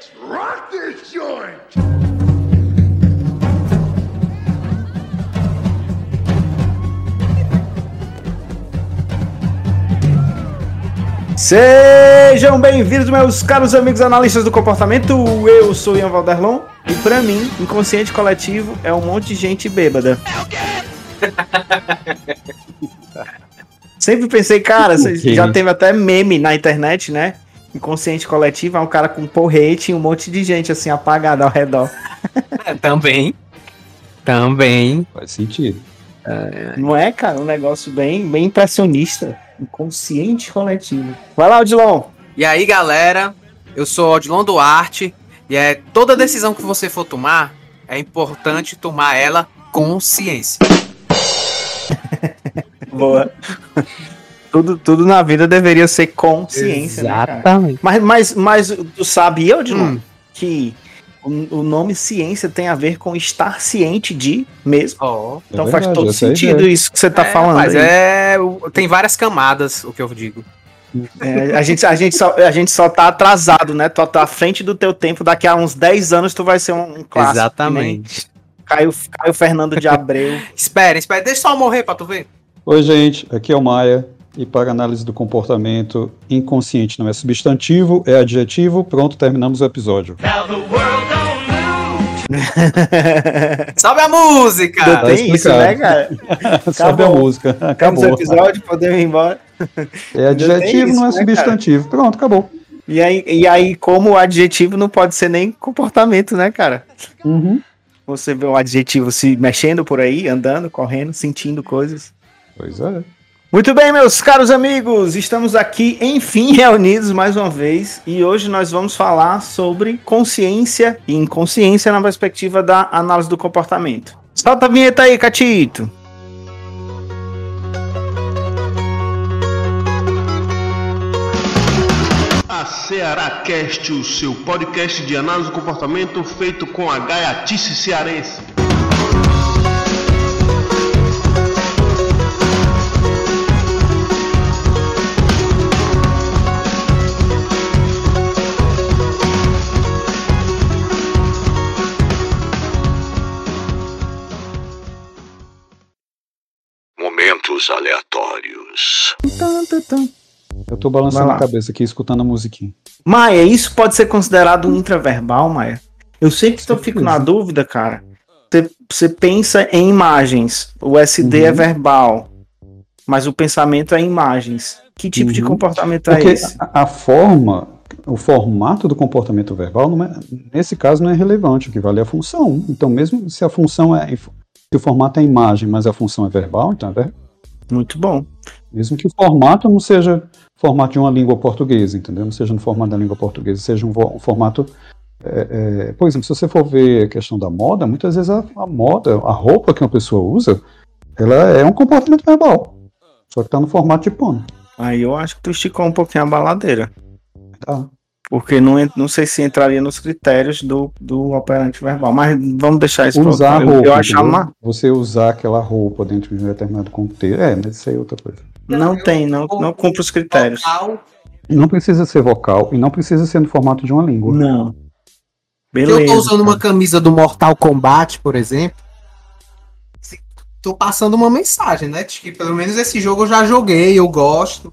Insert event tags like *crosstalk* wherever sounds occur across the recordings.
Let's rock this joint! Sejam bem-vindos, meus caros amigos analistas do comportamento. Eu sou Ian Valderlon e pra mim, inconsciente coletivo é um monte de gente bêbada. *laughs* Sempre pensei, cara, já teve até meme na internet, né? Inconsciente coletivo é um cara com porrete e um monte de gente assim apagada ao redor. *laughs* É, também. Também. Faz sentido. Não é, cara? Um negócio bem, bem impressionista. Inconsciente coletivo. Vai lá, Odilon. E aí, galera, eu sou Odilon Duarte e é toda decisão que você for tomar, é importante tomar ela com ciência. *laughs* Boa. *laughs* tudo, tudo na vida deveria ser consciência, né? Exatamente. Mas, mas, mas tu sabia, Odilon, Hum. que o, o nome ciência tem a ver com estar ciente de mesmo? Ó. Então É faz verdade, todo essa é sentido isso que você tá É, falando. Mas aí. é. Tem várias camadas, o que eu digo. É, a, gente, a, gente só, a gente só tá atrasado, né? Tu tá à frente do teu tempo. Daqui a uns 10 anos tu vai ser um, um clássico. Exatamente. Caio, Caio Fernando de Abreu. *laughs* Espera, espera, deixa só eu morrer pra tu ver. Oi, gente, aqui é o Maia. E para análise do comportamento, inconsciente não é substantivo, é adjetivo. Pronto, terminamos o episódio. *laughs* Sobe a música! Não Tá tem isso, né, cara? *laughs* Sabe a música? Acabamos o Acabou. episódio, podemos ir embora. É adjetivo, isso, não é né, substantivo. Pronto, acabou. E aí, e aí, como o adjetivo não pode ser nem comportamento, né, cara? Uhum. Você vê o adjetivo se mexendo por aí, andando, correndo, sentindo coisas. Pois é. Muito bem, meus caros amigos, estamos aqui, enfim, *laughs* reunidos mais uma vez e hoje nós vamos falar sobre consciência e inconsciência na perspectiva da análise do comportamento. Solta a vinheta aí, Catito. A Ceará Cast, o seu podcast de análise do comportamento feito com a gaiatice cearense. Aleatórios. Eu tô balançando a cabeça aqui, escutando a musiquinha. Maia, isso pode ser considerado um intraverbal, Maia? Eu sempre tô, fico na dúvida, cara. Você- pensa em imagens, o SD é Uhum. verbal, mas o pensamento é imagens. Que tipo de Uhum. comportamento é Porque esse? a, a forma, o formato do comportamento verbal, não é- nesse caso, não é relevante. O que vale é a função. Então, mesmo se a função é. Se o formato é imagem, mas a função é verbal, então é ver- Muito bom. Mesmo que o formato não seja formato de uma língua portuguesa, entendeu? Não seja no formato da língua portuguesa, seja um, um formato. é, é, por exemplo, se você for ver a questão da moda, muitas vezes a, a moda, a roupa que uma pessoa usa, ela é um comportamento verbal. Só que está no formato de pano. Aí eu acho que tu esticou um pouquinho a baladeira. Tá? Porque não, não sei se entraria nos critérios do, do operante verbal. Mas vamos deixar isso pra Usar a outro- eu- roupa. Eu, acho entendeu? uma. Você usar aquela roupa dentro de um determinado contexto. É, mas isso aí é outra coisa. Não tem, não, não cumpre os critérios. Vocal, Não precisa ser vocal e não precisa ser no formato de uma língua. Não. Se eu Beleza. tô usando uma camisa do Mortal Kombat, por exemplo, tô passando uma mensagem, né? De que pelo menos esse jogo eu já joguei, eu gosto.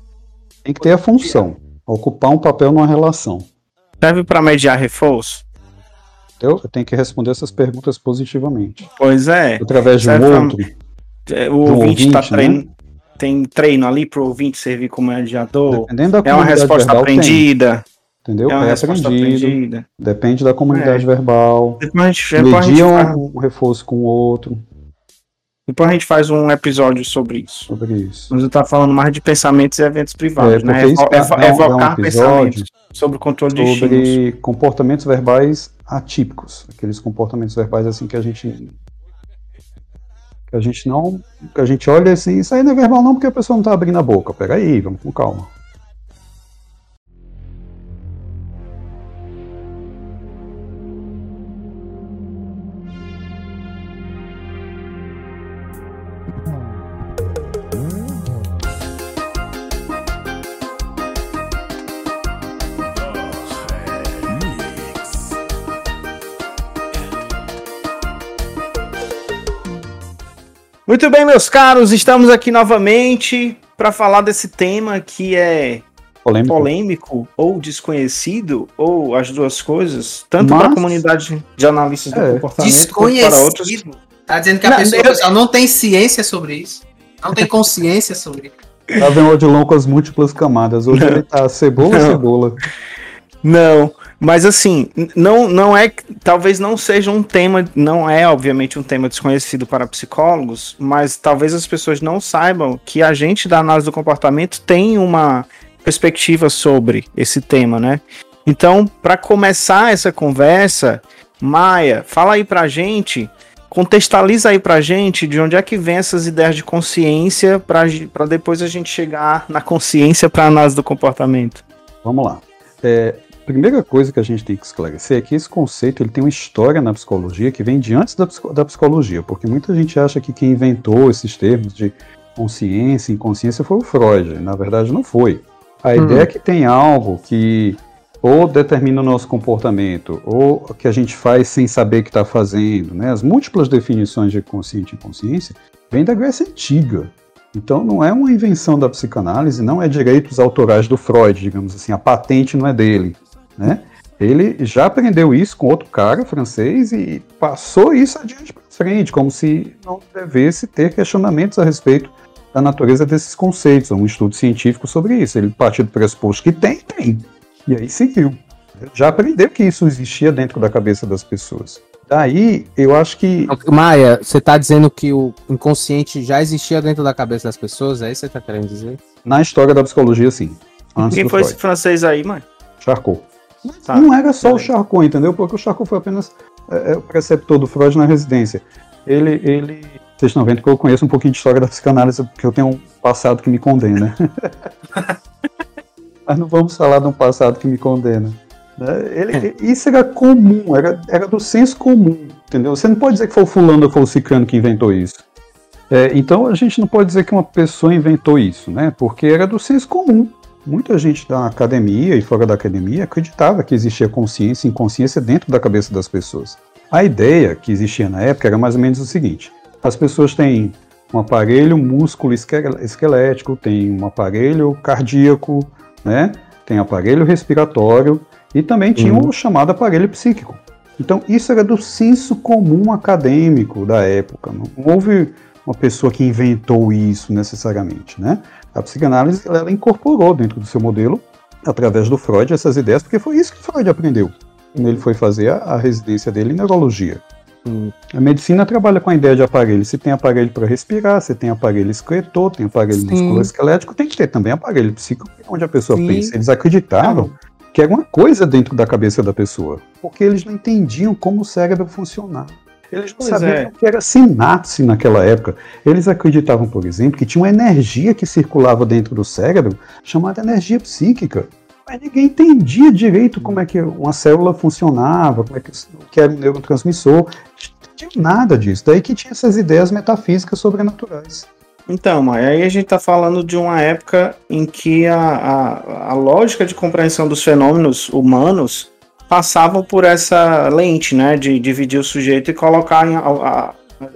Tem que ter a função. Ocupar um papel numa relação. Serve pra mediar reforço? Entendeu? Eu tenho que responder essas perguntas positivamente. Pois é. Através de um Serve pra- outro. É, O Do ouvinte tá ouvinte, né? treino. Tem treino ali pro ouvinte servir como mediador. Dependendo da É uma resposta verbal, tem, aprendida. entendeu? É uma É resposta aprendida. Depende da comunidade verbal. Depois depois gente Medir faz, um, um reforço com o outro depois a gente faz um episódio sobre isso. sobre isso. Mas eu tava falando mais de pensamentos e eventos privados, É, né? Evo- evo- um- um evocar episódio pensamentos sobre o controle de estímulos. Sobre comportamentos verbais atípicos. Aqueles comportamentos verbais assim que a gente. Que a gente não. Que a gente olha assim, isso aí não é verbal não, porque a pessoa não tá abrindo a boca. Pega aí, vamos com calma. Muito bem, meus caros, estamos aqui novamente para falar desse tema que é Polêmico. polêmico ou desconhecido, ou as duas coisas, tanto para a Mas- comunidade de analistas do É. comportamento quanto para outros. Desconhecido. Tá dizendo que a Não, pessoa eu- não tem ciência sobre isso. Não tem consciência sobre isso. Lá vem o Odilon com as múltiplas camadas. Hoje Não. ele tá cebola, Não. cebola. Não, mas assim, não, não é, talvez não seja um tema, não é obviamente um tema desconhecido para psicólogos, mas talvez as pessoas não saibam que a gente da análise do comportamento tem uma perspectiva sobre esse tema, né? Então, para começar essa conversa, Maia, fala aí pra gente, contextualiza aí pra gente de onde é que vem essas ideias de consciência para depois a gente chegar na consciência para análise do comportamento. Vamos lá. É, primeira coisa que a gente tem que esclarecer é que esse conceito ele tem uma história na psicologia que vem de antes da, da psicologia, porque muita gente acha que quem inventou esses termos de consciência e inconsciência foi o Freud. Na verdade, não foi. A Hum. ideia é que tem algo que ou determina o nosso comportamento, ou que a gente faz sem saber que está fazendo. Né? As múltiplas definições de consciente e inconsciência vêm da Grécia Antiga. Então não é uma invenção da psicanálise, não é direitos autorais do Freud, digamos assim, a patente não é dele, né? Ele já aprendeu isso com outro cara francês e passou isso adiante para frente, como se não devesse ter questionamentos a respeito da natureza desses conceitos, um estudo científico sobre isso. Ele partiu do pressuposto que tem, tem. E aí seguiu. Já aprendeu que isso existia dentro da cabeça das pessoas. Daí, eu acho que Maia, você tá dizendo que o inconsciente já existia dentro da cabeça das pessoas? É isso que você tá querendo dizer? na história da psicologia, sim. Antes Quem foi esse Freud. francês aí, mãe? Charcot. Tá. Não era só o. Charcot, entendeu? Porque o Charcot foi apenas é, é, o preceptor do Freud na residência. Ele, ele. Vocês estão vendo que eu conheço um pouquinho de história da psicanálise, porque eu tenho um passado que me condena. *laughs* Mas não vamos falar de um passado que me condena. né? Ele- isso era comum, era, era do senso comum, entendeu? Você não pode dizer que foi o fulano ou foi o ciclano que inventou isso. É, então a gente não pode dizer que uma pessoa inventou isso, né? Porque era do senso comum. Muita gente da academia e fora da academia acreditava que existia consciência e inconsciência dentro da cabeça das pessoas. A ideia que existia na época era mais ou menos o seguinte: as pessoas têm um aparelho músculo esque- esquelético, tem um aparelho cardíaco, né? Tem aparelho respiratório e também tinha o chamado aparelho psíquico. Então isso era do senso comum acadêmico da época. Não houve uma pessoa que inventou isso necessariamente, né? A psicanálise ela incorporou dentro do seu modelo, através do Freud, essas ideias, porque foi isso que Freud aprendeu quando ele foi fazer a, a residência dele em neurologia. Hum. A medicina trabalha com a ideia de aparelho. Se tem aparelho para respirar, se tem aparelho esqueletor, tem aparelho Sim. musculoesquelético, tem que ter também aparelho psíquico, onde a pessoa Sim. pensa. Eles acreditavam que era uma coisa dentro da cabeça da pessoa, porque eles não entendiam como o cérebro funcionava. Eles não Pois sabiam é. que era sinapse naquela época. Eles acreditavam, por exemplo, que tinha uma energia que circulava dentro do cérebro chamada energia psíquica. Mas ninguém entendia direito como é que uma célula funcionava, como é que, o que era um neurotransmissor. Não tinha nada disso. Daí que tinha essas ideias metafísicas sobrenaturais. Então, Maia, aí a gente está falando de uma época em que a, a, a lógica de compreensão dos fenômenos humanos passavam por essa lente, né, de dividir o sujeito e colocar em a, a,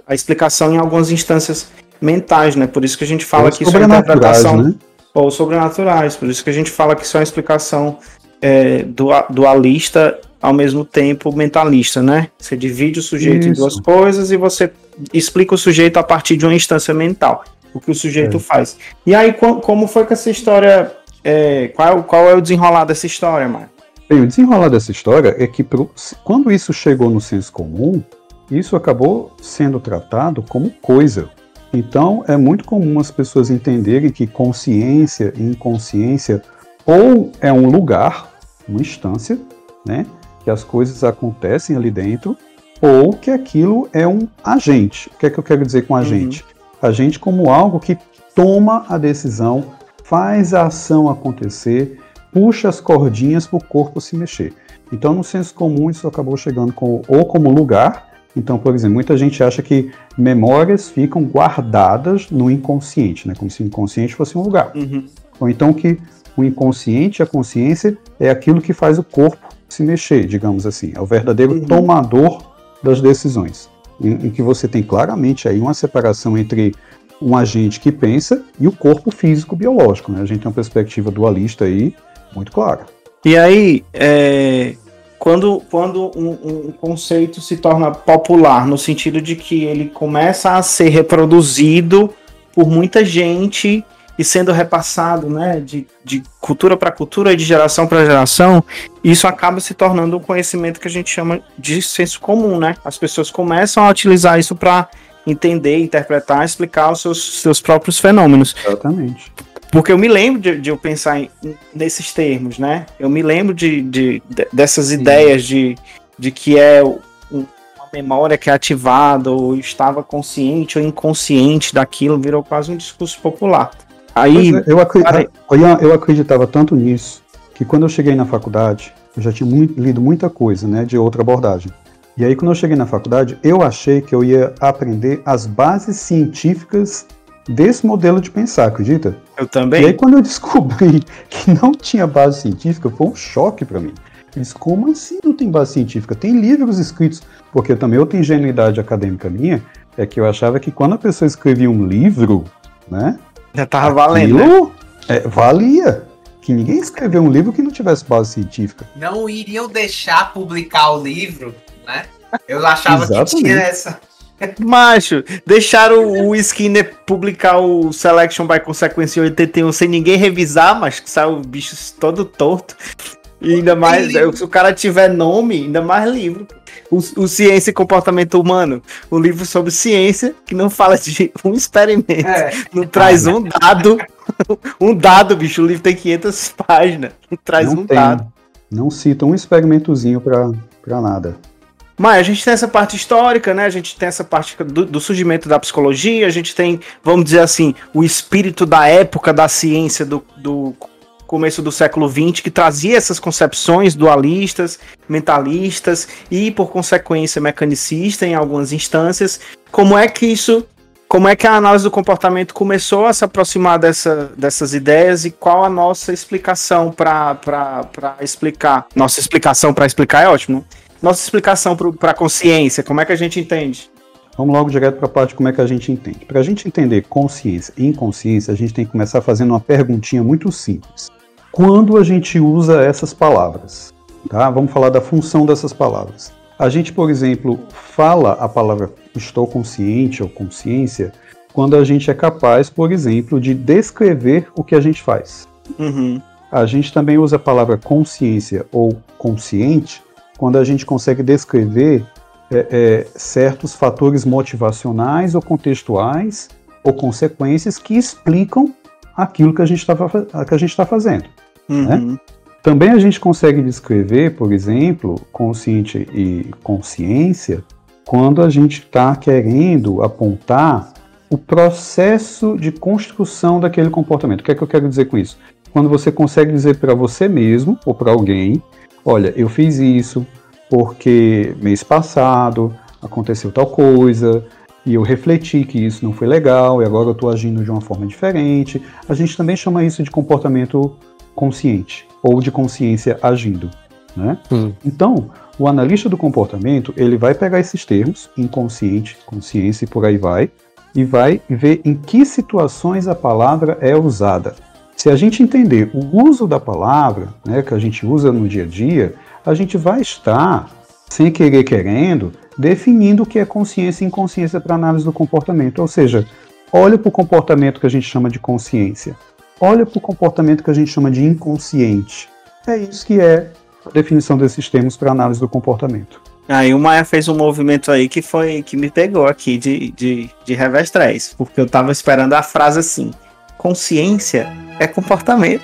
a explicação em algumas instâncias mentais, né? Por isso que a gente fala Ou que isso é interpretação né? ou sobrenaturais. Por isso que a gente fala que isso é uma explicação é, dua- dualista ao mesmo tempo mentalista, né? Você divide o sujeito em Isso. duas coisas e você explica o sujeito a partir de uma instância mental, o que o sujeito É. faz. E aí, co- como foi que essa história. é, qual, é o- qual é o desenrolar dessa história, Mário? Bem, o desenrolar dessa história é que pro- quando isso chegou no senso comum, isso acabou sendo tratado como coisa. Então é muito comum as pessoas entenderem que consciência e inconsciência ou é um lugar, uma instância, né, que as coisas acontecem ali dentro, ou que aquilo é um agente. O que é que eu quero dizer com agente? Agente como algo que toma a decisão, faz a ação acontecer, puxa as cordinhas para o corpo se mexer. Então, no senso comum, isso acabou chegando com, ou como lugar. Então, por exemplo, muita gente acha que memórias ficam guardadas no inconsciente, né? como se o inconsciente fosse um lugar. Ou então que o inconsciente, a consciência, é aquilo que faz o corpo se mexer, digamos assim. É o verdadeiro Uhum. tomador das decisões. em, em que você tem claramente aí uma separação entre um agente que pensa e o corpo físico biológico. Né? A gente tem uma perspectiva dualista aí muito clara. E aí, é, quando, quando um, um, conceito se torna popular, no sentido de que ele começa a ser reproduzido por muita gente e sendo repassado né, de, de cultura para cultura e de geração para geração, isso acaba se tornando um conhecimento que a gente chama de senso comum. Né? As pessoas começam a utilizar isso para entender, interpretar, explicar os seus, seus próprios fenômenos. Exatamente. Porque eu me lembro de, de eu pensar em, nesses termos, né? Eu me lembro de, de, de dessas Sim. ideias de, de que é um, uma memória que é ativada, ou estava consciente ou inconsciente daquilo, virou quase um discurso popular. Aí, é, eu, acreditava, eu acreditava tanto nisso que quando eu cheguei na faculdade, eu já tinha muito, lido muita coisa, né, de outra abordagem. E aí, quando eu cheguei na faculdade, eu achei que eu ia aprender as bases científicas desse modelo de pensar, acredita? Eu também. E aí, quando eu descobri *laughs* que não tinha base científica, foi um choque para mim. Mas como assim não tem base científica? Tem livros escritos, porque também outra ingenuidade acadêmica minha é que eu achava que quando a pessoa escrevia um livro, né? Já tava valendo. Né? É, valia. Que ninguém escreveu um livro que não tivesse base científica. Não iriam deixar publicar o livro, né? Eu achava que tinha essa. Macho, deixaram o Skinner publicar o Selection by Consequence 81 sem ninguém revisar, mas que saiu o bicho todo torto. E ainda mais, se o cara tiver nome, ainda mais livro. O, o, Ciência e Comportamento Humano, o livro sobre ciência, que não fala de *laughs* um experimento, é. não traz um dado. *laughs* um dado, bicho, o livro tem 500 páginas, não traz não um tem, dado. Não cita um experimentozinho pra, pra nada. Mas a gente tem essa parte histórica, né? A gente tem essa parte do, do, surgimento da psicologia, a gente tem, vamos dizer assim, o espírito da época da ciência do, do começo do século XX, que trazia essas concepções dualistas, mentalistas e, por consequência, mecanicista em algumas instâncias. Como é que isso. Como é que a análise do comportamento começou a se aproximar dessa, dessas ideias e qual a nossa explicação para explicar? Nossa explicação para explicar é ótimo, né? Nossa explicação para a consciência, como é que a gente entende? Vamos logo direto para a parte de como é que a gente entende. Para a gente entender consciência e inconsciência, a gente tem que começar fazendo uma perguntinha muito simples. Quando a gente usa essas palavras? Tá? Vamos falar da função dessas palavras. A gente, por exemplo, fala a palavra estou consciente ou consciência quando a gente é capaz, por exemplo, de descrever o que a gente faz. Uhum. A gente também usa a palavra consciência ou consciente quando a gente consegue descrever é, é, certos fatores motivacionais ou contextuais ou consequências que explicam aquilo que a gente está fazendo. Né? Uhum. Né? Também a gente consegue descrever, por exemplo, consciente e consciência, quando a gente está querendo apontar o processo de construção daquele comportamento. O que é que eu quero dizer com isso? Quando você consegue dizer para você mesmo ou para alguém olha, eu fiz isso porque mês passado aconteceu tal coisa e eu refleti que isso não foi legal e agora eu estou agindo de uma forma diferente. A gente também chama isso de comportamento consciente ou de consciência agindo. Né? Hum. Então, o analista do comportamento ele vai pegar esses termos, inconsciente, consciência e por aí vai, e vai ver em que situações a palavra é usada. Se a gente entender o uso da palavra, né, que a gente usa no dia a dia, a gente vai estar, sem querer querendo, definindo o que é consciência e inconsciência para análise do comportamento. Ou seja, olha para o comportamento que a gente chama de consciência, olha para o comportamento que a gente chama de inconsciente. É isso que é a definição desses termos para análise do comportamento. Aí o Maia fez um movimento aí que foi que me pegou aqui de, de, de revés 3, porque eu tava esperando a frase assim: consciência é comportamento.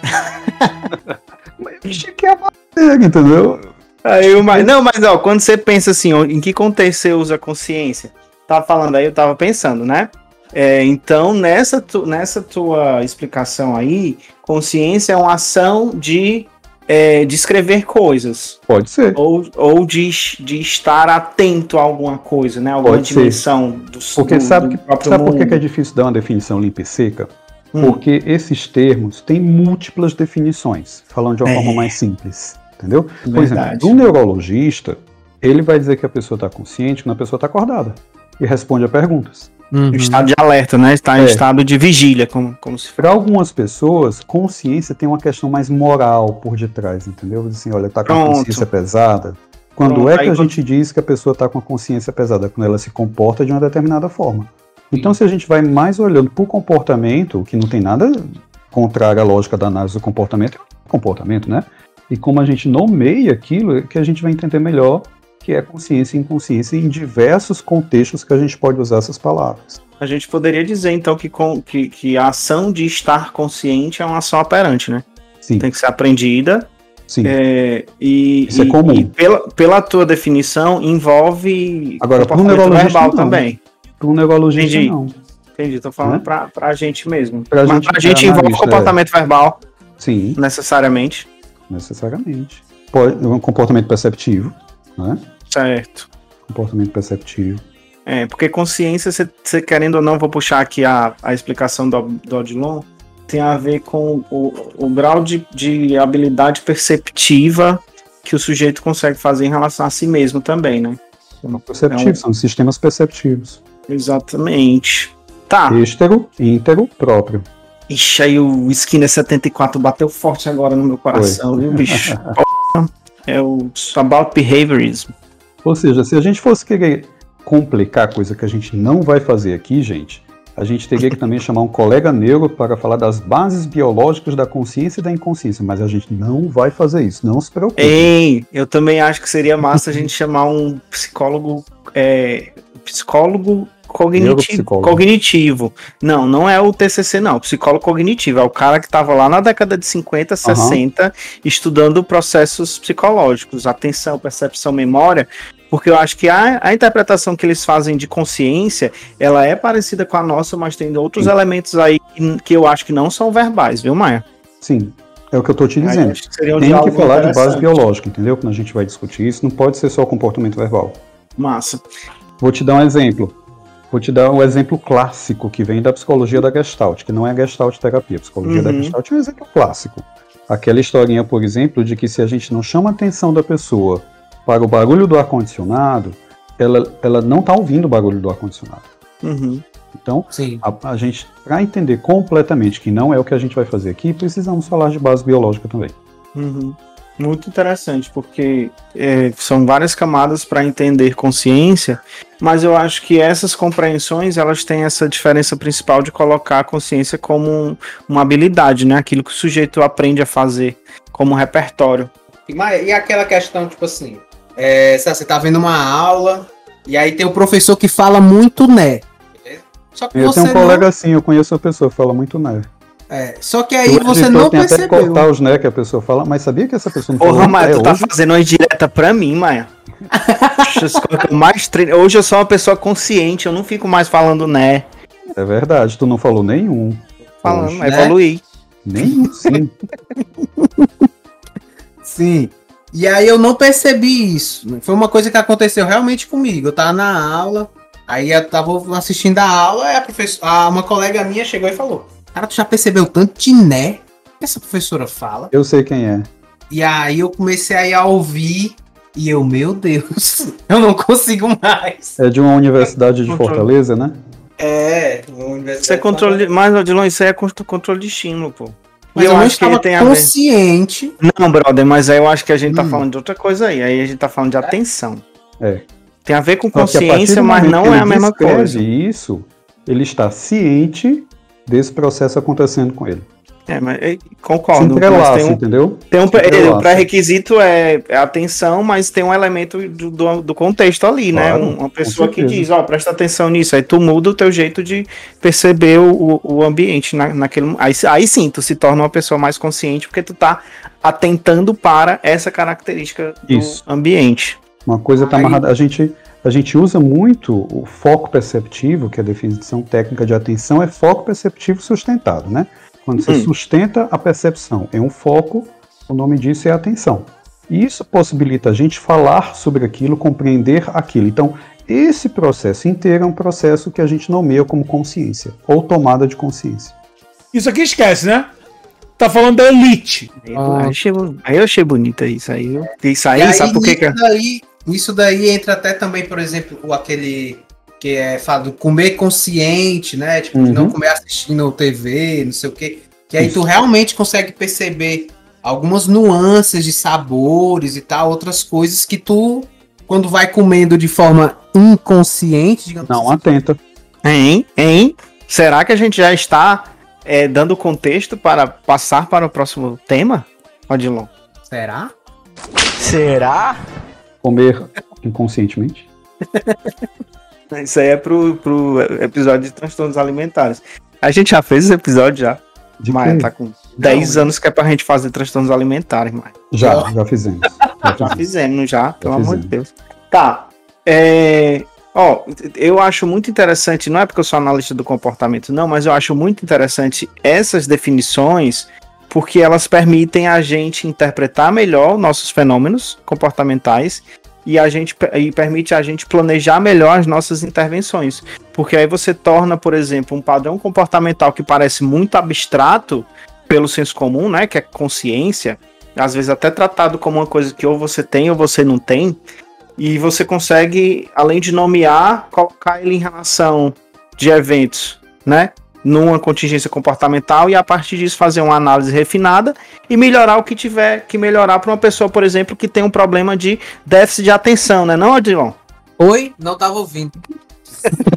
*laughs* mas que é matéria, entendeu? Aí o mais, não, mas ó, quando você pensa assim, em que contexto você usa consciência? Tava falando aí, eu tava pensando, né? É, então, nessa, tu, nessa tua explicação aí, consciência é uma ação de é, descrever coisas. Pode ser. Ou, ou de, de estar atento a alguma coisa, né? Alguma Pode dimensão do Porque do, sabe, do que, sabe por que é difícil dar uma definição limpa e seca? Hum. Porque esses termos têm múltiplas definições, falando de uma é. forma mais simples. Entendeu? Verdade. Por exemplo, um neurologista, ele vai dizer que a pessoa está consciente quando a pessoa está acordada. e responde a perguntas. Uhum. Estado de alerta, né? Está em É. estado de vigília, como, como se Para algumas pessoas, consciência tem uma questão mais moral por detrás, entendeu? Assim, olha, tá com a Pronto. consciência pesada. Quando Pronto, é que aí a quando- gente diz que a pessoa está com a consciência pesada? Quando ela se comporta de uma determinada forma. Então, se a gente vai mais olhando para o comportamento, que não tem nada contrário à lógica da análise do comportamento, é comportamento, né? E como a gente nomeia aquilo, é que a gente vai entender melhor que é consciência e inconsciência em diversos contextos que a gente pode usar essas palavras. A gente poderia dizer, então, que, com, que, que a ação de estar consciente é uma ação operante, né? Sim, Tem que ser aprendida. sim. é, e, Isso é e- comum. e pela, pela tua definição, envolve Agora, comportamento verbal não. também. Para um neurologista, Entendi. não. Entendi, tô falando Né? pra, pra gente mesmo. Pra Mas gente pra gente é envolve comportamento verbal, Sim, necessariamente. necessariamente. Pode, um comportamento perceptivo, né? Certo. Comportamento perceptivo. É, porque consciência, você querendo ou não, vou puxar aqui a, a explicação do, do Odilon, tem a ver com o, o grau de, de habilidade perceptiva que o sujeito consegue fazer em relação a si mesmo também, né? Perceptivo, É um- são sistemas perceptivos. Exatamente. Tá. Extero, íntero, próprio. Ixi, aí o Skinner 74 bateu forte agora no meu coração, viu, bicho? *laughs* É o About Behaviorism. Ou seja, se a gente fosse querer complicar coisa que a gente não vai fazer aqui, gente, a gente teria que também chamar um colega neuro para falar das bases biológicas da consciência e da inconsciência, mas a gente não vai fazer isso, não se preocupe. Ei, eu também acho que seria massa a gente *laughs* chamar um psicólogo. É, psicólogo cognitivo, cognitivo. Não, não é o TCC, não. Psicólogo cognitivo. É o cara que estava lá na década de 50, 60, estudando processos psicológicos, atenção, percepção, memória. Porque eu acho que a, a interpretação que eles fazem de consciência, ela é parecida com a nossa, mas tem outros Sim. elementos aí que, que eu acho que não são verbais, viu, Maia? Sim, é o que eu estou te dizendo. um Tem que falar de base biológica, entendeu? Quando a gente vai discutir isso, não pode ser só o comportamento verbal. Massa. Vou te dar um exemplo. Vou te dar um exemplo clássico que vem da psicologia da Gestalt, que não é Gestalt terapia. A psicologia da Uhum. Gestalt é um exemplo clássico. Aquela historinha, por exemplo, de que se a gente não chama a atenção da pessoa para o barulho do ar-condicionado, ela, ela não está ouvindo o barulho do ar-condicionado. Uhum. Então, a, a gente, para entender completamente que não é o que a gente vai fazer aqui, precisamos falar de base biológica também. Uhum. Muito interessante, porque é, são várias camadas para entender consciência, mas eu acho que essas compreensões elas têm essa diferença principal de colocar a consciência como um- uma habilidade, né? Aquilo que o sujeito aprende a fazer como um repertório. Mas e aquela questão, tipo assim, é, você tá vendo uma aula e aí tem o professor que fala muito né. beleza? Só que Eu você tenho um não, colega assim, eu conheço uma pessoa que fala muito né. É, só que aí O você não tem até percebeu. cortar os né que a pessoa fala, mas sabia que essa pessoa não Porra, Maia, tu tá hoje? fazendo uma indireta pra mim, Maia. Eu mais treino. Hoje eu sou uma pessoa consciente, eu não fico mais falando né. É verdade, tu não falou nenhum. Falando, Hoje. né? evoluir. Nenhum, sim. *laughs* Sim. E aí eu não percebi isso. Foi uma coisa que aconteceu realmente comigo. Eu tava na aula, aí eu tava assistindo a aula, aí a professora, uma colega minha chegou e falou: Cara, tu já percebeu tanto de né que essa professora fala? Eu sei quem é. E aí eu comecei a ouvir e eu, meu Deus, *laughs* eu não consigo mais. É de uma universidade de Controle. Fortaleza, né? É, Isso é controle. Mas, Odilon, isso aí é contro- controle de estímulo, pô. Mas E eu, eu não acho que tem a ver. consciente. Não, brother, mas aí eu acho que a gente tá Hum. falando de outra coisa aí. Aí a gente tá falando de atenção. É. Tem a ver com consciência, mas não é a mesma coisa. isso, ele está ciente desse processo acontecendo com ele. É, mas é, Se concordo. Mas entrelaça, tem um, entendeu? tem um se pré-requisito é é atenção, mas tem um elemento do, do, do contexto ali, né? Claro, Um- Uma pessoa que diz, ó, presta atenção nisso. Aí tu muda o teu jeito de perceber o, o ambiente na, naquele. Aí, aí sim, tu se torna uma pessoa mais consciente porque tu tá atentando para essa característica do Isso. ambiente. Uma coisa está Aí- amarrada. A gente, a gente usa muito o foco perceptivo, que é a definição técnica de atenção, é foco perceptivo sustentado, né? Quando você Hum. sustenta a percepção em um foco, o nome disso é atenção. E isso possibilita a gente falar sobre aquilo, compreender aquilo. Então, esse processo inteiro é um processo que a gente nomeia como consciência, ou tomada de consciência. Isso aqui esquece, né? Tá falando da elite. Aí, eu Ah. achei, aí eu achei bonita isso aí. Isso aí, E aí, sabe por que que é? Isso daí entra até também, por exemplo, o aquele que é fala do comer consciente, né? Tipo, Uhum. não comer assistindo TV, não sei o quê. Que aí tu realmente consegue perceber algumas nuances de sabores e tal, outras coisas que tu, quando vai comendo de forma inconsciente, digamos Não assim. atenta. Hein? Hein? Será que a gente já está é, dando contexto para passar para o próximo tema, Odilon? Será? Será? Comer inconscientemente. *laughs* Isso aí é pro, pro episódio de transtornos alimentares. A gente já fez esse episódio já. De Maia quê? tá com 10 anos que é pra gente fazer transtornos alimentares, Maia. Já, já fizemos. *laughs* Já Já fizemos. fizemos, já, pelo amor de fizemos. Deus. Tá. É, ó, eu acho muito interessante, não é porque eu sou analista do comportamento, não, mas eu acho muito interessante essas definições, porque elas permitem a gente interpretar melhor nossos fenômenos comportamentais e a gente e permite a gente planejar melhor as nossas intervenções. Porque aí você torna, por exemplo, um padrão comportamental que parece muito abstrato pelo senso comum, né, que é consciência, às vezes até tratado como uma coisa que ou você tem ou você não tem, e você consegue, além de nomear, colocar ele em relação de eventos, né? Numa contingência comportamental e a partir disso fazer uma análise refinada e melhorar o que tiver que melhorar para uma pessoa, por exemplo, que tem um problema de déficit de atenção, né? Não, Adilon? Oi? Não tava ouvindo. *laughs*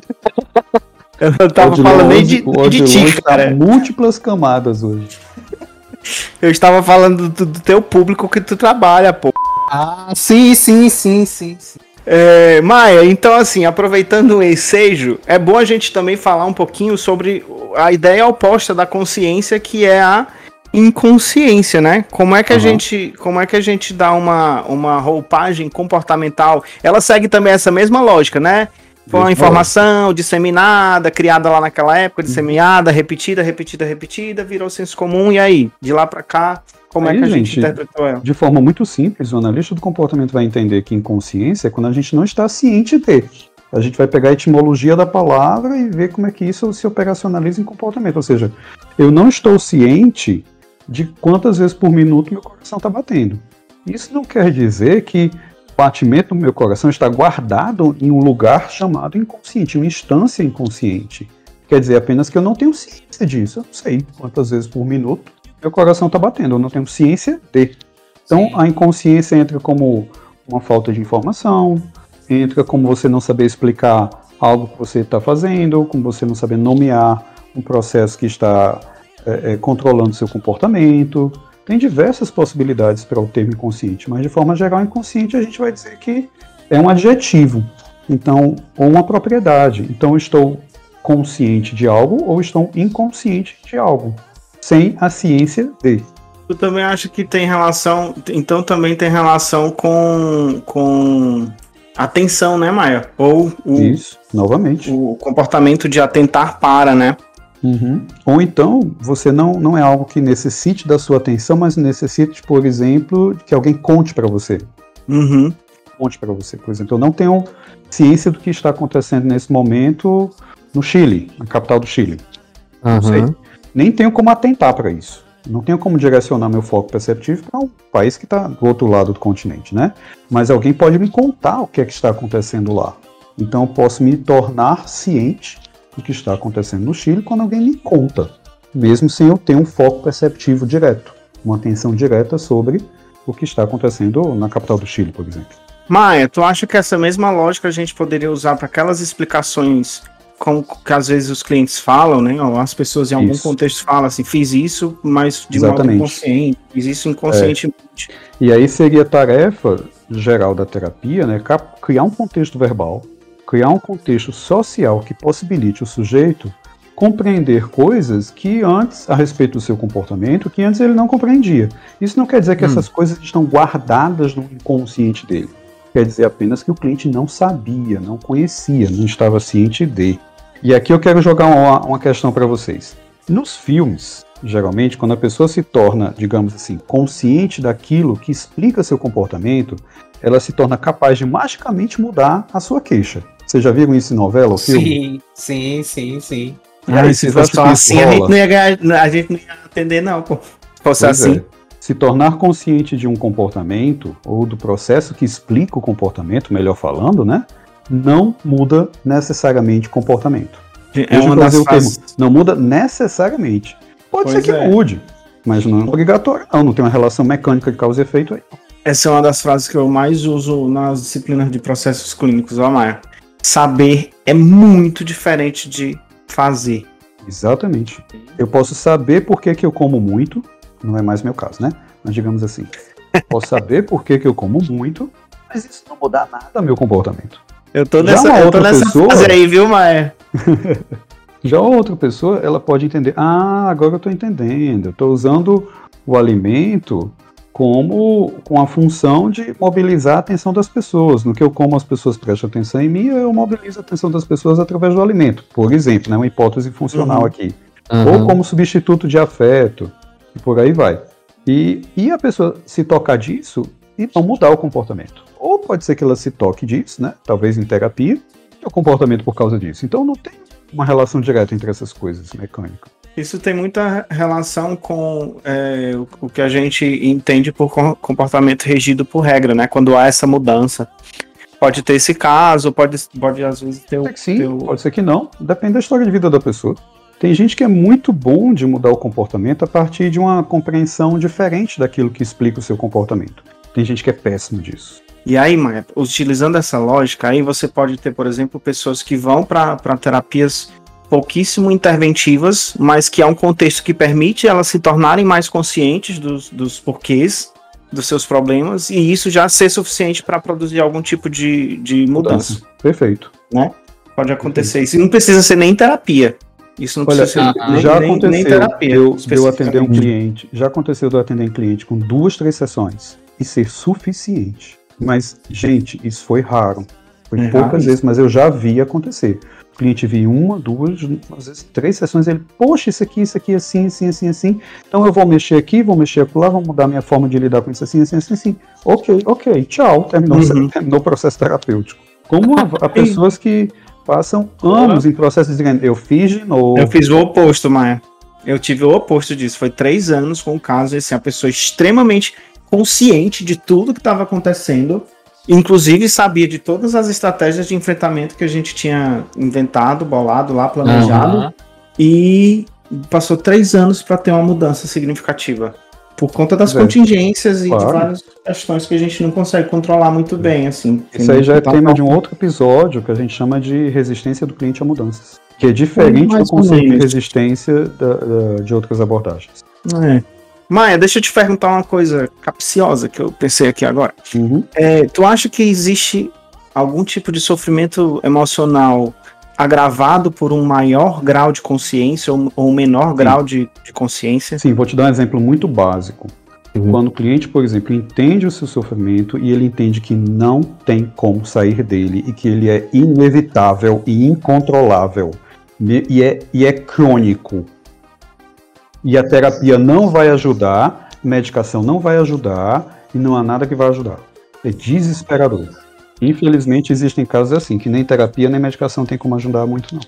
Eu tava Odilon falando nem de, o de Odilon ti, cara. múltiplas camadas hoje. *laughs* Eu estava falando do, do teu público que tu trabalha, pô. Ah, sim, sim, sim, sim. sim. É, Maia, então assim, aproveitando o ensejo, é bom a gente também falar um pouquinho sobre a ideia oposta da consciência, que é a inconsciência, né? Como é que a Aham. gente, como é que a gente dá uma, uma roupagem comportamental? Ela segue também essa mesma lógica, né? Foi uma informação disseminada, criada lá naquela época, disseminada, repetida, repetida, repetida, virou senso comum, e aí? De lá pra cá, como é Aí, que a gente, gente, interpretou ela? De forma muito simples, o analista do comportamento vai entender que inconsciência é quando a gente não está ciente de. A gente vai pegar a etimologia da palavra e ver como é que isso se operacionaliza em comportamento. Ou seja, eu não estou ciente de quantas vezes por minuto meu coração está batendo. Isso não quer dizer que o batimento do meu coração está guardado em um lugar chamado inconsciente, uma instância inconsciente. Quer dizer apenas que eu não tenho ciência disso. Eu não sei quantas vezes por minuto meu coração está batendo. Eu não tenho ciência de. Então Sim. a inconsciência entra como uma falta de informação, entra como você não saber explicar algo que você está fazendo, como você não saber nomear um processo que está é, é, controlando seu comportamento. Tem diversas possibilidades para o termo inconsciente, mas de forma geral, inconsciente a gente vai dizer que é um adjetivo, então ou uma propriedade. Então estou consciente de algo ou estou inconsciente de algo, sem a ciência de. Tu também acha que tem relação. Então também tem relação com. com atenção, né, Maia? Ou o, Isso, novamente. o comportamento de atentar para, né? Uhum. Ou então, você não, não é algo que necessite da sua atenção, mas necessite, por exemplo, que alguém conte para você. Uhum. Conte para você, por exemplo. Eu não tenho ciência do que está acontecendo nesse momento no Chile, na capital do Chile. Não sei. Nem tenho como atentar para isso. Não tenho como direcionar meu foco perceptivo para um país que está do outro lado do continente, né? Mas alguém pode me contar o que é que está acontecendo lá. Então eu posso me tornar ciente do que está acontecendo no Chile quando alguém me conta, mesmo sem eu ter um foco perceptivo direto, uma atenção direta sobre o que está acontecendo na capital do Chile, por exemplo. Maia, tu acha que essa mesma lógica a gente poderia usar para aquelas explicações como que às vezes os clientes falam, né? Ou as pessoas em algum Isso. contexto falam assim, fiz isso, mas de modo Exatamente. inconsciente, fiz isso inconscientemente. E aí seria tarefa geral da terapia, né, criar um contexto verbal, criar um contexto social que possibilite o sujeito compreender coisas que antes, a respeito do seu comportamento, que antes ele não compreendia. Isso não quer dizer que Hum. essas coisas estão guardadas no inconsciente dele. Quer dizer apenas que o cliente não sabia, não conhecia, não estava ciente de. E aqui eu quero jogar uma, uma questão para vocês. Nos filmes, geralmente, quando a pessoa se torna, digamos assim, consciente daquilo que explica seu comportamento, ela se torna capaz de magicamente mudar a sua queixa. Vocês já viram isso em novela ou filme? Sim, sim, sim, sim. E aí, se fosse assim, a gente, não ia ganhar, a gente não ia atender, não, pô. Se fosse Pois assim. é. Se tornar consciente de um comportamento ou do processo que explica o comportamento, melhor falando, né? Não muda necessariamente comportamento. É Deixa uma das o termo. Não muda necessariamente. Pode Pois ser que é. mude, mas não é obrigatório. Não, não tem uma relação mecânica de causa e efeito aí. Essa é uma das frases que eu mais uso nas disciplinas de processos clínicos, ó, Maia. Saber é muito diferente de fazer. Exatamente. Eu posso saber por que, que eu como muito, não é mais meu caso, né? Mas digamos assim, posso saber por que, que eu como muito, mas isso não muda nada meu comportamento. Eu tô nessa, eu tô outra nessa pessoa- fase aí, viu, Maia? *laughs* Já a outra pessoa, ela pode entender, ah, agora eu estou entendendo, eu estou usando o alimento como com a função de mobilizar a atenção das pessoas. No que eu como, as pessoas prestam atenção em mim, eu mobilizo a atenção das pessoas através do alimento. Por exemplo, né, uma hipótese funcional Uhum. aqui. Ou como substituto de afeto, e por aí vai. E, e a pessoa se tocar disso e não mudar o comportamento. Ou pode ser que ela se toque disso, né? Talvez em terapia, e o comportamento por causa disso. Então não tem uma relação direta entre essas coisas mecânicas. Isso tem muita relação com é, o, que a gente entende por com- comportamento regido por regra, né? Quando há essa mudança. Pode ter esse caso, pode, pode às vezes ter o. Pode ser que sim, o- pode ser que não. Depende da história de vida da pessoa. Tem gente que é muito bom de mudar o comportamento a partir de uma compreensão diferente daquilo que explica o seu comportamento. Tem gente que é péssimo disso. E aí, Maia, utilizando essa lógica, aí você pode ter, por exemplo, pessoas que vão para terapias pouquíssimo interventivas, mas que há um contexto que permite elas se tornarem mais conscientes dos, dos porquês dos seus problemas e isso já ser suficiente para produzir algum tipo de, de mudança. Perfeito. Pode acontecer. Isso não precisa ser nem terapia. Isso não Olha, precisa ser nem, já nem- aconteceu nem terapia. de eu, de eu atender um cliente, já aconteceu de eu atender um cliente com duas, três sessões e ser suficiente. Mas, gente, isso foi raro. Foi É poucas raro. vezes, mas eu já vi acontecer. O cliente viu uma, duas, às vezes três sessões, ele, poxa, isso aqui, isso aqui, assim, assim, assim, assim. Então eu vou mexer aqui, vou mexer lá, vou mudar minha forma de lidar com isso assim, assim, assim, assim. Ok, ok, tchau. Terminou, Uhum. *laughs* terminou o processo terapêutico. Como há, pessoas que passam anos em processos dizendo, eu fiz de novo. Eu fiz o oposto, Maia. Eu tive o oposto disso. Foi três anos com o caso, assim, a pessoa extremamente consciente de tudo que estava acontecendo. Inclusive sabia de todas as estratégias de enfrentamento que a gente tinha inventado, bolado lá, planejado. Aham. E passou três anos para ter uma mudança significativa. Por conta das É. contingências e Claro. de várias questões que a gente não consegue controlar muito bem, assim. Isso aí já é tema de um outro episódio que a gente chama de resistência do cliente a mudanças. Que é diferente Mais do conceito de resistência da- da- de outras abordagens. É. Maia, deixa eu te perguntar uma coisa capciosa que eu pensei aqui agora. Uhum. É, tu acha que existe algum tipo de sofrimento emocional agravado por um maior grau de consciência ou, ou um menor grau de, de consciência? Sim, vou te dar um exemplo muito básico. Quando o cliente, por exemplo, entende o seu sofrimento e ele entende que não tem como sair dele e que ele é inevitável e incontrolável e é, e é crônico. E a terapia não vai ajudar, medicação não vai ajudar e não há nada que vai ajudar. É desesperador. Infelizmente existem casos assim, que nem terapia nem medicação tem como ajudar muito não.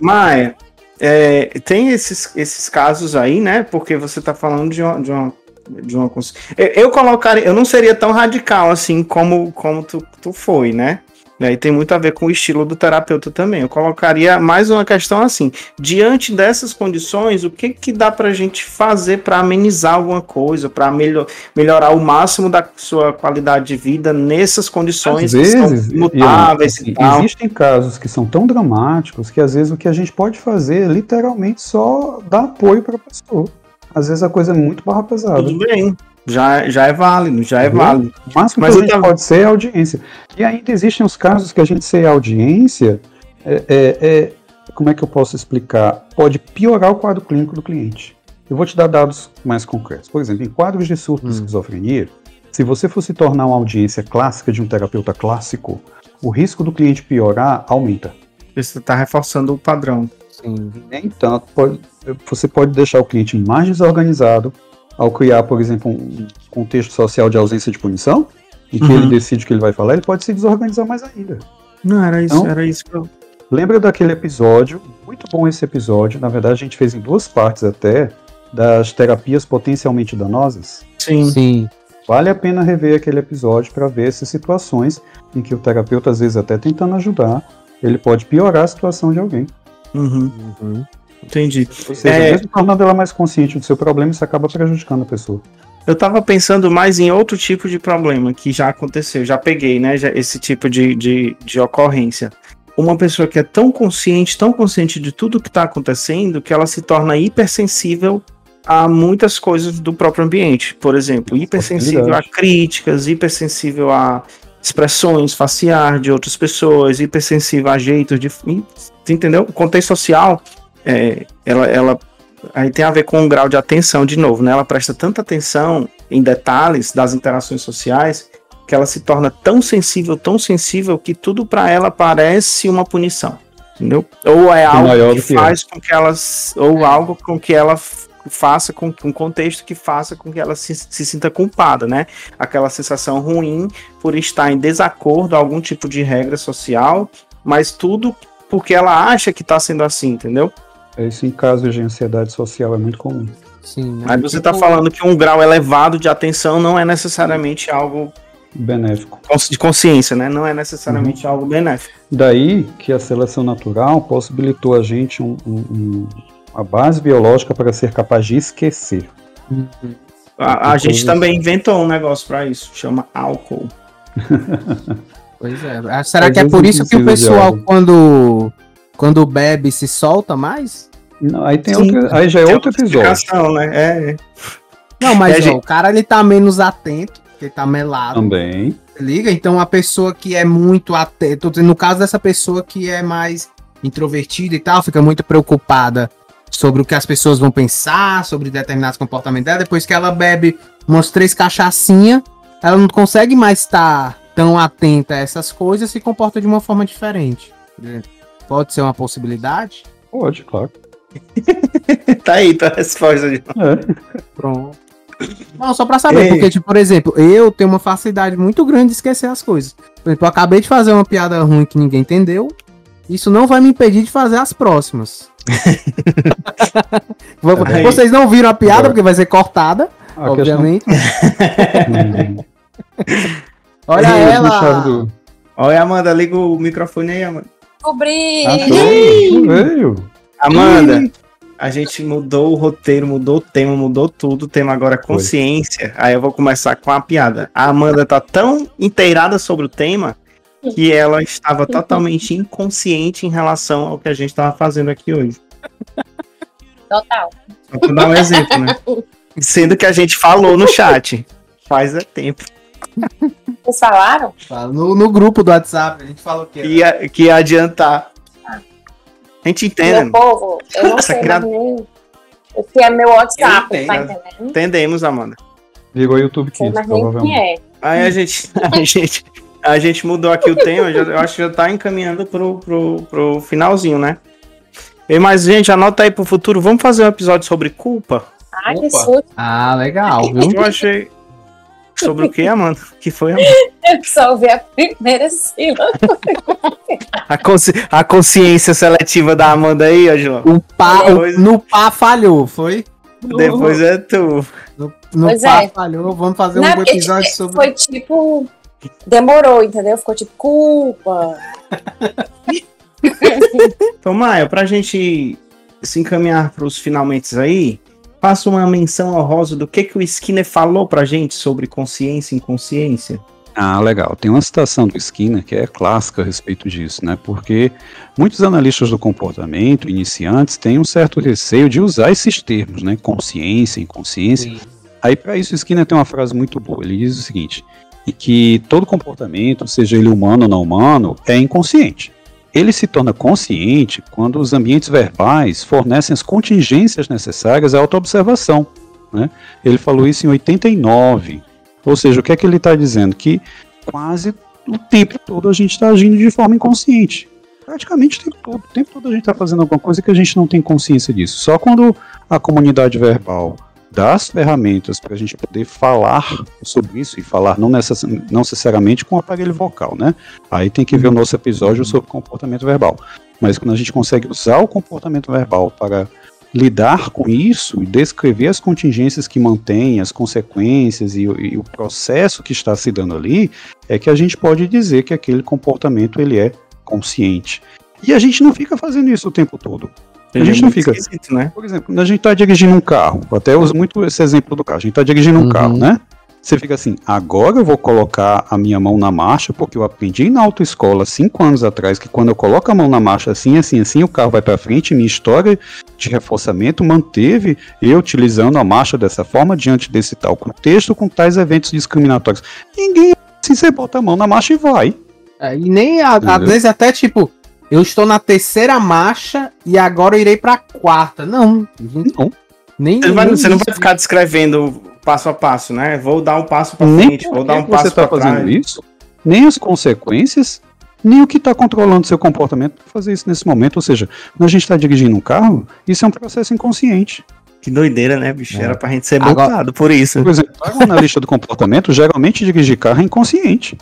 Maia, é, tem esses, esses casos aí, né? Porque você tá falando de uma. De uma de uma eu, eu colocaria, eu não seria tão radical assim como, como tu, tu foi, né? E aí tem muito a ver com o estilo do terapeuta também. Eu colocaria mais uma questão assim: diante dessas condições, o que que dá pra gente fazer para amenizar alguma coisa, para melhor, melhorar o máximo da sua qualidade de vida nessas condições Às vezes, mutáveis Ian, e tal? existem casos que são tão dramáticos que às vezes o que a gente pode fazer é literalmente só dar apoio para a pessoa. Às vezes a coisa é muito barra pesada. Tudo bem. Já, já é válido, já é Uhum. válido. O máximo Mas que a gente tava- pode ser é audiência. E ainda existem os casos que a gente ser audiência, é, é- é- como é que eu posso explicar? Pode piorar o quadro clínico do cliente. Eu vou te dar dados mais concretos. Por exemplo, em quadros de surto de esquizofrenia, se você for se tornar uma audiência clássica de um terapeuta clássico, o risco do cliente piorar aumenta. Você está reforçando o padrão. Sim. Nem tanto. Pode- você pode deixar o cliente mais desorganizado ao criar, por exemplo, um contexto social de ausência de punição, em que Uhum. ele decide o que ele vai falar, ele pode se desorganizar mais ainda. Não, era isso, Não? era isso que eu. Lembra daquele episódio? Muito bom esse episódio. Na verdade, a gente fez em duas partes até, das terapias potencialmente danosas. Sim. Sim. vale a pena rever aquele episódio para ver essas situações em que o terapeuta, às vezes até tentando ajudar, ele pode piorar a situação de alguém. Uhum. Entendi. Ou seja, É. mesmo tornando ela mais consciente do seu problema, isso acaba prejudicando a pessoa. Eu tava pensando mais em outro tipo de problema que já aconteceu, já peguei, né? já- esse tipo de, de, de ocorrência. Uma pessoa que é tão consciente, tão consciente de tudo que tá acontecendo, que ela se torna hipersensível a muitas coisas do próprio ambiente. Por exemplo, hipersensível a críticas, hipersensível a expressões faciais de outras pessoas, hipersensível a jeitos de. Entendeu? O contexto social, é, ela, ela aí tem a ver com o grau de atenção de novo, né? Ela presta tanta atenção em detalhes das interações sociais que ela se torna tão sensível, tão sensível que tudo para ela parece uma punição, entendeu? Ou é algo que que faz com que ela ou algo com que ela faça com um contexto que faça com que ela se, se sinta culpada, né? Aquela sensação ruim por estar em desacordo a algum tipo de regra social, mas tudo porque ela acha que tá sendo assim, entendeu? Isso em casos de ansiedade social é muito comum. Sim, né? Aí você Tipo, tá falando que um grau elevado de atenção não é necessariamente algo Benéfico. de consciência, né? Não é necessariamente algo benéfico. Daí que a seleção natural possibilitou a gente um- um- um- uma base biológica para ser capaz de esquecer. A, a Que gente coisa também inventou um negócio pra isso, chama álcool. Pois é. Ah, Será Às que é por isso que o pessoal, quando, quando bebe, se solta mais? Não, aí tem Sim. outra, aí já é Tem outro episódio. explicação, né? É, Não, mas É, ó, gente- o cara ele tá menos atento, porque ele tá melado. Também. se Liga? Então a pessoa que é muito atenta, no caso dessa pessoa que é mais introvertida e tal, fica muito preocupada sobre o que as pessoas vão pensar, sobre determinados comportamentos dela, depois que ela bebe umas três cachaçinhas, ela não consegue mais estar tão atenta a essas coisas e se comporta de uma forma diferente. Pode ser uma possibilidade? Pode, claro. *laughs* tá aí, tá a resposta. de- É. Pronto. Não, só pra saber, Ei. porque, tipo, por exemplo, eu tenho uma facilidade muito grande de esquecer as coisas. Por exemplo, eu acabei de fazer uma piada ruim que ninguém entendeu. Isso não vai me impedir de fazer as próximas. *laughs* Vocês não viram a piada, Agora. porque vai ser cortada, A obviamente. questão. *laughs* Olha ela! do- Olha, Amanda, liga o microfone aí, Amanda. Descobri! Tu veio. Amanda, a gente mudou o roteiro, mudou o tema, mudou tudo. O tema agora é consciência. Aí eu vou começar com a piada. A Amanda tá tão inteirada sobre o tema que ela estava totalmente inconsciente em relação ao que a gente estava fazendo aqui hoje. Total. Só pra dar um exemplo, né? *laughs* Sendo que a gente falou no chat. Faz é tempo. Vocês falaram? No, no grupo do WhatsApp, a gente falou que Que ia, que ia adiantar. A gente entende, Meu né? povo, eu não Essa *laughs* sei nem o que é meu WhatsApp, tá entendendo? entendemos, Amanda. Ligou o YouTube Kids, provavelmente. quem é. Aí a gente, *laughs* a gente, a gente mudou aqui o tema, já- eu acho que já tá encaminhando pro, pro, pro finalzinho, né? E mais, gente, anota aí pro futuro, vamos fazer um episódio sobre culpa? Ai, que susto. Ah, legal, viu? Eu achei. Sobre o que, Amanda? que foi, Amanda? *laughs* Eu só ouvi a primeira sílaba. A, consci- a consciência seletiva da Amanda aí, ó, João. O pá, Depois- no pá falhou, foi? Depois é tu. No, no pá é. falhou, vamos fazer Não, um porque, episódio sobre... Foi tipo. Demorou, entendeu? Ficou tipo culpa. *laughs* Então, Maia, pra gente se encaminhar pros finalmente aí, faça uma menção honrosa do que, que o Skinner falou pra gente sobre consciência e inconsciência. Ah, legal. Tem uma citação do Skinner que é clássica a respeito disso, né? Porque muitos analistas do comportamento, iniciantes, têm um certo receio de usar esses termos, né? Consciência, inconsciência. Aí, para isso, o Skinner tem uma frase muito boa. Ele diz o seguinte: e que todo comportamento, seja ele humano ou não humano, é inconsciente. Ele se torna consciente quando os ambientes verbais fornecem as contingências necessárias à autoobservação. Né? Ele falou isso em 89. Ou seja, o que é que ele está dizendo? Que quase o tempo todo a gente está agindo de forma inconsciente. Praticamente o tempo todo. O tempo todo a gente está fazendo alguma coisa que a gente não tem consciência disso. Só quando a comunidade verbal dá as ferramentas para a gente poder falar sobre isso e falar não, necess não necessariamente com o aparelho vocal, né? Aí tem que ver o nosso episódio sobre comportamento verbal. Mas quando a gente consegue usar o comportamento verbal para lidar com isso e descrever as contingências que mantém, as consequências e, e o processo que está se dando ali, é que a gente pode dizer que aquele comportamento ele é consciente. E a gente não fica fazendo isso o tempo todo. A gente não fica. esquisito, né? Por exemplo, quando a gente está dirigindo um carro, eu até uso muito esse exemplo do carro, a gente está dirigindo um Uhum. carro, né? Você fica assim, agora eu vou colocar a minha mão na marcha, porque eu aprendi na autoescola cinco anos atrás que quando eu coloco a mão na marcha assim, assim, assim, o carro vai para frente. Minha história de reforçamento manteve eu utilizando a marcha dessa forma diante desse tal contexto com tais eventos discriminatórios. Ninguém assim, você bota a mão na marcha e vai. É, e nem, a- às vezes, até tipo, eu estou na terceira marcha e agora eu irei pra quarta. Não, gente, Não. nem. Você, não vai- nem você não vai ficar descrevendo passo a passo, né? Vou dar um passo pra nem frente, vou dar um porque você passo está pra fazendo trás. isso, nem as consequências, nem o que está controlando seu comportamento para fazer isso nesse momento. Ou seja, quando a gente está dirigindo um carro, isso é um processo inconsciente. Que doideira, né, bicho? É. Era pra gente ser Agora- multado por isso. Por exemplo, tá na lista do comportamento, geralmente dirigir carro é inconsciente.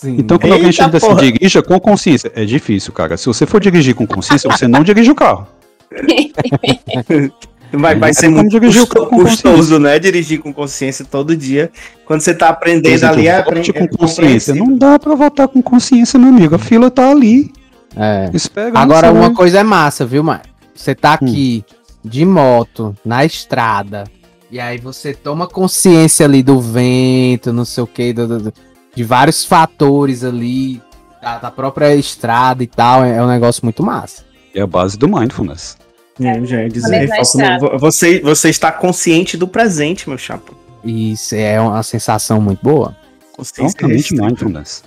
Sim. Então, quando alguém Eita chega assim, dirija com consciência, é difícil, cara. Se você for dirigir com consciência, você não dirige o carro. *laughs* Vai, vai É ser muito custo- custoso, né? Dirigir com consciência todo dia. Quando você tá aprendendo ali, é, aprende, com consciência. Não dá pra votar com consciência, meu amigo. A fila tá ali. É. Espera. Agora, uma vai- coisa é massa, viu, Mar? Você tá Hum. aqui de moto, na estrada, e aí você toma consciência ali do vento, não sei o que, de vários fatores ali, da, da própria estrada e tal. É, é um negócio muito massa. É a base do mindfulness. É, eu já ia dizer, na no- estrada. você, você está consciente do presente, meu chapa. E isso é uma sensação muito boa. Restrita. mindfulness.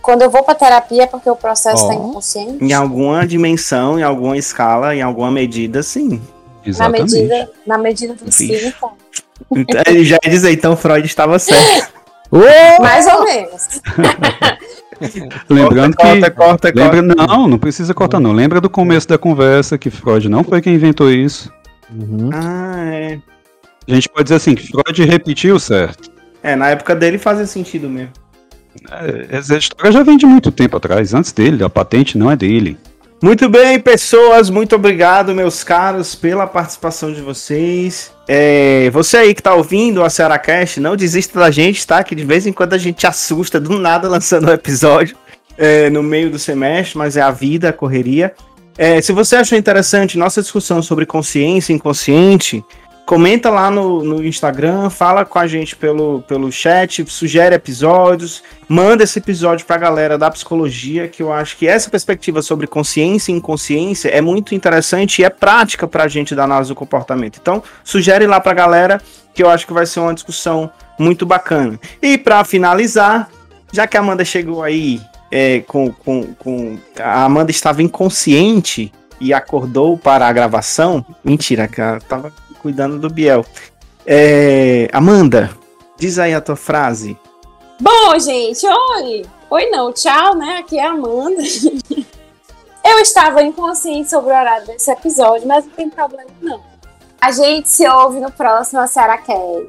Quando eu vou pra terapia é porque o processo Ó. tá inconsciente. Em alguma dimensão, em alguma escala, em alguma medida, sim. Na Exatamente. medida, na medida do possível. Então, *laughs* Ele já ia dizer, então Freud estava certo. *laughs* Mais ou menos. *laughs* Lembrando corta, que. corta, corta, Lembra, não, não precisa cortar, não. Lembra do começo da conversa que Freud não foi quem inventou isso. Uhum. Ah, é. A gente pode dizer assim, que Freud repetiu certo. É, na época dele fazia sentido mesmo. É, essa história já vem de muito tempo atrás, antes dele, a patente não é dele. Muito bem, pessoas, muito obrigado, meus caros, pela participação de vocês. É, você aí que tá ouvindo a Cearacast, não desista da gente, tá? Que de vez em quando a gente assusta do nada *laughs* lançando um episódio é, no meio do semestre, mas é a vida, a correria. É, se você achou interessante nossa discussão sobre consciência e inconsciente, comenta lá no, no Instagram, fala com a gente pelo, pelo chat, sugere episódios, manda esse episódio pra galera da psicologia, que eu acho que essa perspectiva sobre consciência e inconsciência é muito interessante e é prática pra gente da análise do comportamento. Então, sugere lá pra galera, que eu acho que vai ser uma discussão muito bacana. E pra finalizar, já que a Amanda chegou aí é, com, com, com. A Amanda estava inconsciente e acordou para a gravação. Mentira, ela tava cuidando do Biel. É, Amanda, diz aí a tua frase. Bom, gente, oi! Oi não, tchau, né? Aqui é a Amanda. *laughs* Eu estava inconsciente sobre o horário desse episódio, mas não tem problema não. A gente se ouve no próximo Ceará Cast.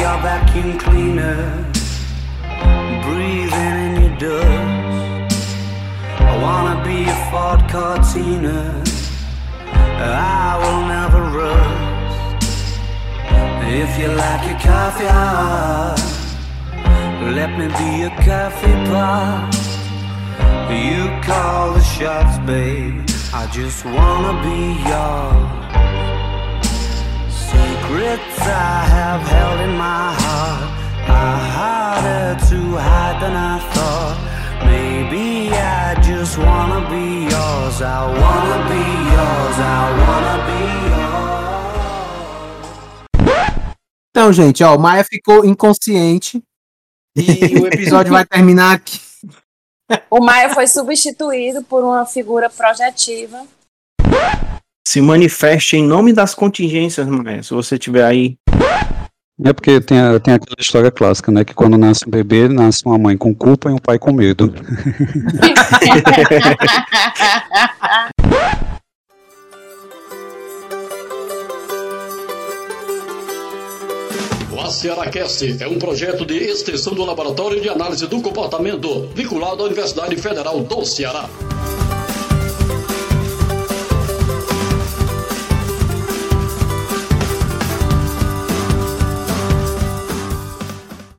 Your vacuum cleaner, breathing in your dust. I wanna be a Ford Cortina, I will never rust. If you like your coffee hot, let me be a coffee pot. You call the shots, babe. I just wanna be yours. Secrets I have held in my heart are harder to hide than I thought. Maybe I just wanna be yours. I wanna be yours. I wanna be yours. Então, gente, ó, o Maia ficou inconsciente e *laughs* o episódio vai terminar aqui. O Maia foi substituído por uma figura projetiva. Se manifeste em nome das contingências, Maia. Se você tiver aí. É porque tem, a- tem aquela história clássica, né? Que quando nasce um bebê, nasce uma mãe com culpa e um pai com medo. *laughs* O AcearaCast é um projeto de extensão do Laboratório de Análise do Comportamento, vinculado à Universidade Federal do Ceará.